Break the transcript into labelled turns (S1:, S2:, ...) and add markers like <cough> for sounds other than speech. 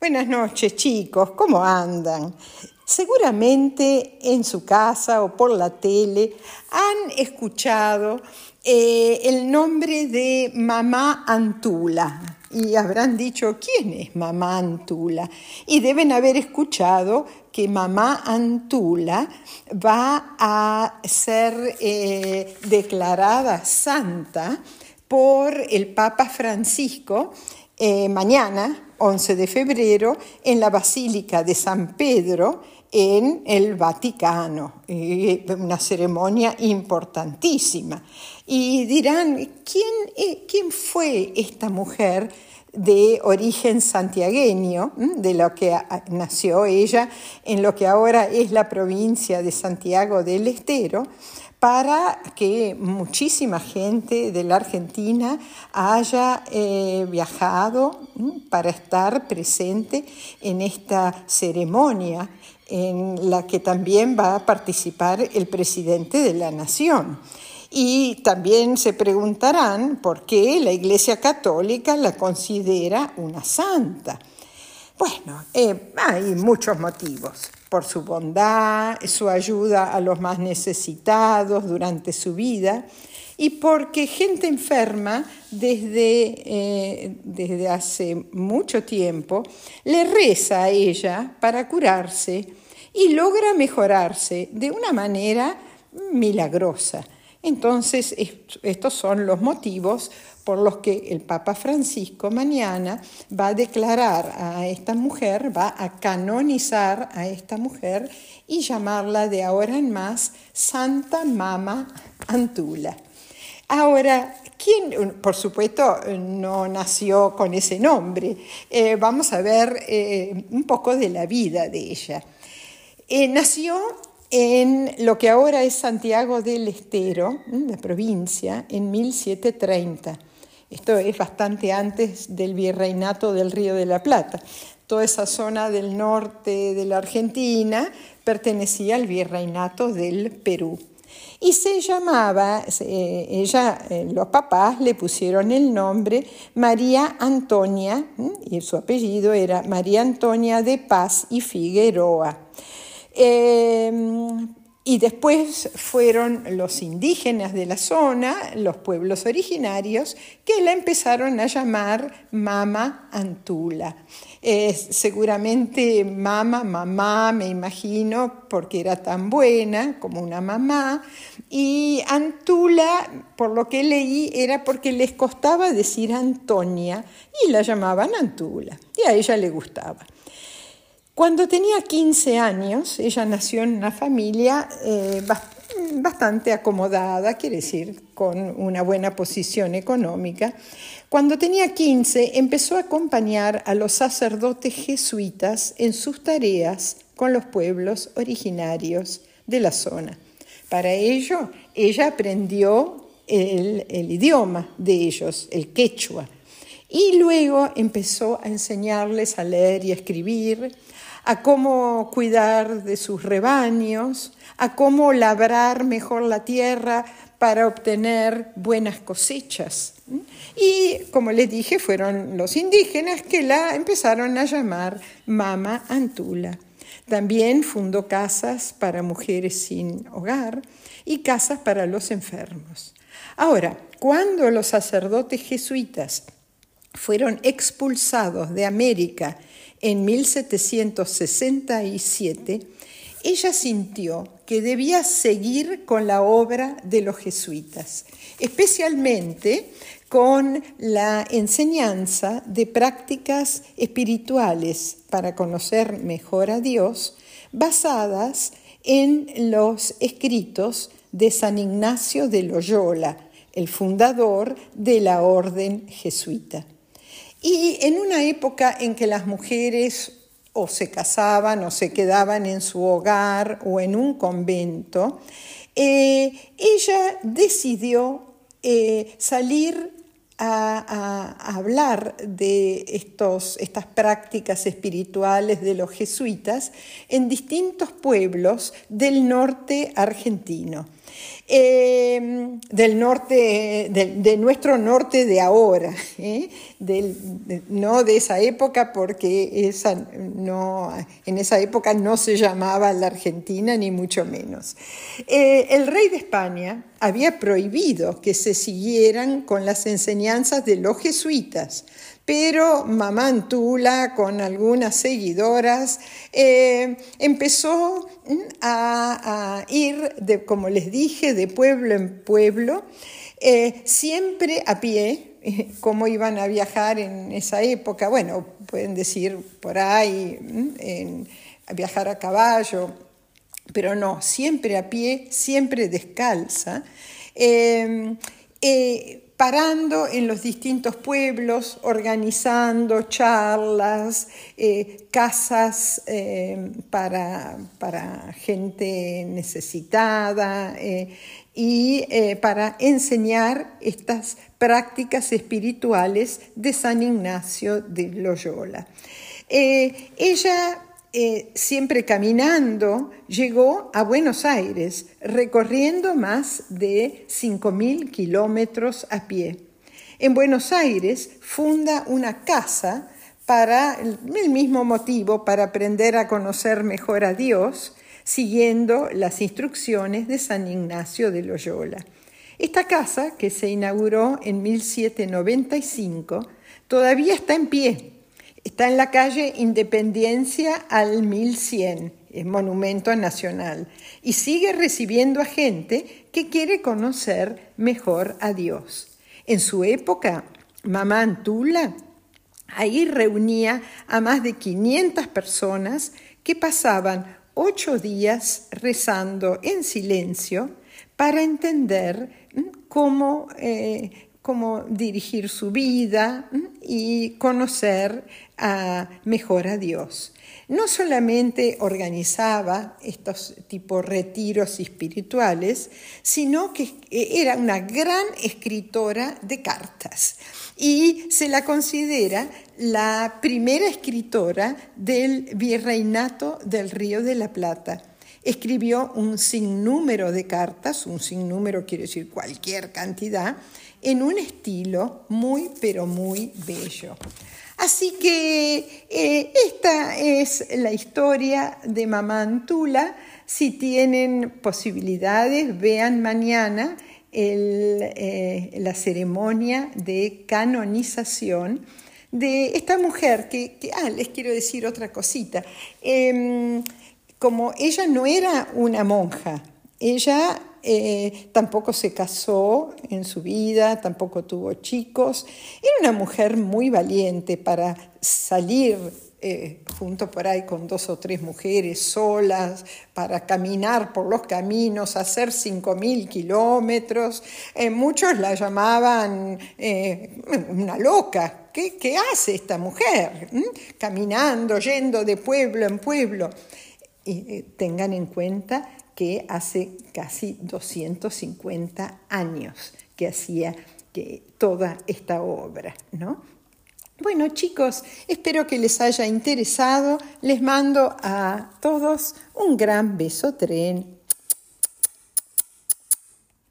S1: Buenas noches chicos, ¿cómo andan? Seguramente en su casa o por la tele han escuchado eh, el nombre de Mamá Antula y habrán dicho, ¿quién es Mamá Antula? Y deben haber escuchado que Mamá Antula va a ser eh, declarada santa por el Papa Francisco eh, mañana, 11 de febrero, en la Basílica de San Pedro, en el Vaticano, una ceremonia importantísima. Y dirán, ¿quién, eh, ¿quién fue esta mujer de origen santiagueño, de lo que nació ella en lo que ahora es la provincia de Santiago del Estero? Para que muchísima gente de la Argentina haya eh, viajado para estar presente en esta ceremonia en la que también va a participar el presidente de la Nación. Y también se preguntarán por qué la Iglesia Católica la considera una santa. Bueno, eh, hay muchos motivos por su bondad, su ayuda a los más necesitados durante su vida y porque gente enferma desde, eh, desde hace mucho tiempo le reza a ella para curarse y logra mejorarse de una manera milagrosa. Entonces, estos son los motivos por los que el Papa Francisco mañana va a declarar a esta mujer, va a canonizar a esta mujer y llamarla de ahora en más Santa Mama Antula. Ahora, ¿quién, por supuesto, no nació con ese nombre? Eh, vamos a ver eh, un poco de la vida de ella. Eh, nació en lo que ahora es Santiago del Estero, la provincia, en 1730. Esto es bastante antes del virreinato del Río de la Plata. Toda esa zona del norte de la Argentina pertenecía al virreinato del Perú. Y se llamaba, ella, eh, los papás le pusieron el nombre María Antonia, y su apellido era María Antonia de Paz y Figueroa. Em, y después fueron los indígenas de la zona, los pueblos originarios, que la empezaron a llamar Mama Antula. seguramente Mama, mamá, me imagino, porque era tan buena como una mamá. Y Antula, por lo que leí, era porque les costaba decir Antonia y la llamaban Antula. Y a ella le gustaba. Cuando tenía 15 años, ella nació en una familia eh, bastante acomodada, quiere decir, con una buena posición económica. Cuando tenía 15, empezó a acompañar a los sacerdotes jesuitas en sus tareas con los pueblos originarios de la zona. Para ello, ella aprendió el, idioma de ellos, el quechua, y luego empezó a enseñarles a leer y escribir, a cómo cuidar de sus rebaños, a cómo labrar mejor la tierra para obtener buenas cosechas. Y como les dije, fueron los indígenas que la empezaron a llamar Mama Antula. También fundó casas para mujeres sin hogar y casas para los enfermos. Ahora, cuando los sacerdotes jesuitas fueron expulsados de América en 1767, ella sintió que debía seguir con la obra de los jesuitas, especialmente con la enseñanza de prácticas espirituales para conocer mejor a Dios, basadas en los escritos de San Ignacio de Loyola, el fundador de la orden jesuita. Y en una época en que las mujeres o se casaban o se quedaban en su hogar o en un convento, eh, ella decidió eh, salir a, hablar de estos, estas prácticas espirituales de los jesuitas en distintos pueblos del norte argentino. eh, del norte, de, nuestro norte de ahora, ¿eh? no de esa época, porque esa no, en esa época no se llamaba la Argentina, ni mucho menos. Eh, el rey de España había prohibido que se siguieran con las enseñanzas de los jesuitas, pero Mamá Antula, con algunas seguidoras, eh, empezó a, ir, de, como les dije, de pueblo en pueblo, eh, siempre a pie, <laughs> cómo iban a viajar en esa época. Bueno, pueden decir por ahí, viajar a caballo, pero no, siempre a pie, siempre descalza. Eh, parando en los distintos pueblos, organizando charlas, eh, casas eh, para, gente necesitada y para enseñar estas prácticas espirituales de San Ignacio de Loyola. ella eh, siempre caminando, llegó a Buenos Aires, recorriendo más de 5.000 kilómetros a pie. En Buenos Aires funda una casa para el mismo motivo, para aprender a conocer mejor a Dios, siguiendo las instrucciones de San Ignacio de Loyola. Esta casa, que se inauguró en 1795, todavía está en pie Está en la calle Independencia al 1100, es monumento nacional, y sigue recibiendo a gente que quiere conocer mejor a Dios. En su época, Mamá Antula ahí reunía a más de 500 personas que pasaban ocho días rezando en silencio para entender cómo eh, cómo dirigir su vida y conocer mejor a Dios. No solamente organizaba estos tipos retiros espirituales, sino que era una gran escritora de cartas. Y se la considera la primera escritora del virreinato del Río de la Plata. Escribió un sinnúmero de cartas, un sinnúmero quiere decir cualquier cantidad, en un estilo muy, pero muy bello. Así que eh, esta es la historia de Mamá Antula. Si tienen posibilidades, vean mañana eh, la ceremonia de canonización de esta mujer que, ah, les quiero decir otra cosita. Em, como ella no era una monja, ella eh, tampoco se casó en su vida, tampoco tuvo chicos. Era una mujer muy valiente para salir eh, junto por ahí con dos o tres mujeres solas, para caminar por los caminos, hacer cinco mil kilómetros. Eh, muchos la llamaban una loca. ¿Qué, ¿Qué, hace esta mujer? ¿Mm? Caminando, yendo de pueblo en pueblo. Tengan en cuenta que hace casi 250 años que hacía que toda esta obra, ¿no? Bueno, chicos, espero que les haya interesado. Les mando a todos un gran beso tren